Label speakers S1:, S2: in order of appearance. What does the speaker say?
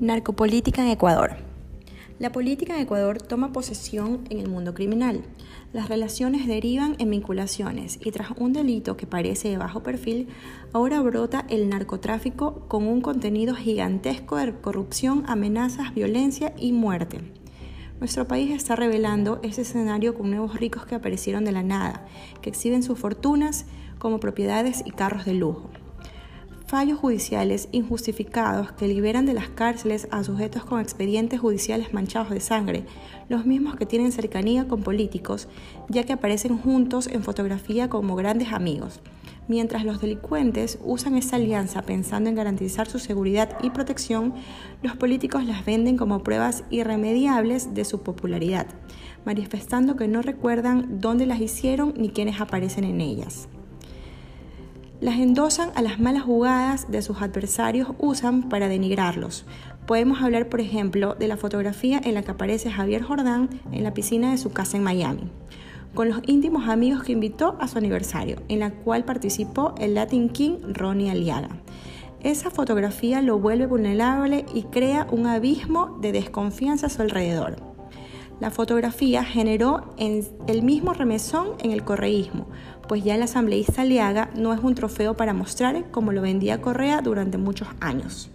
S1: Narcopolítica en Ecuador. La política en Ecuador toma posesión en el mundo criminal. Las relaciones derivan en vinculaciones y tras un delito que parece de bajo perfil, ahora brota el narcotráfico con un contenido gigantesco de corrupción, amenazas, violencia y muerte. Nuestro país está revelando ese escenario con nuevos ricos que aparecieron de la nada, que exhiben sus fortunas como propiedades y carros de lujo fallos judiciales injustificados que liberan de las cárceles a sujetos con expedientes judiciales manchados de sangre, los mismos que tienen cercanía con políticos, ya que aparecen juntos en fotografía como grandes amigos. Mientras los delincuentes usan esta alianza pensando en garantizar su seguridad y protección, los políticos las venden como pruebas irremediables de su popularidad, manifestando que no recuerdan dónde las hicieron ni quiénes aparecen en ellas las endosan a las malas jugadas de sus adversarios usan para denigrarlos. Podemos hablar, por ejemplo, de la fotografía en la que aparece Javier Jordán en la piscina de su casa en Miami, con los íntimos amigos que invitó a su aniversario, en la cual participó el Latin King Ronnie Aliaga. Esa fotografía lo vuelve vulnerable y crea un abismo de desconfianza a su alrededor. La fotografía generó el mismo remesón en el correísmo, pues ya el asambleísta Aliaga no es un trofeo para mostrar como lo vendía Correa durante muchos años.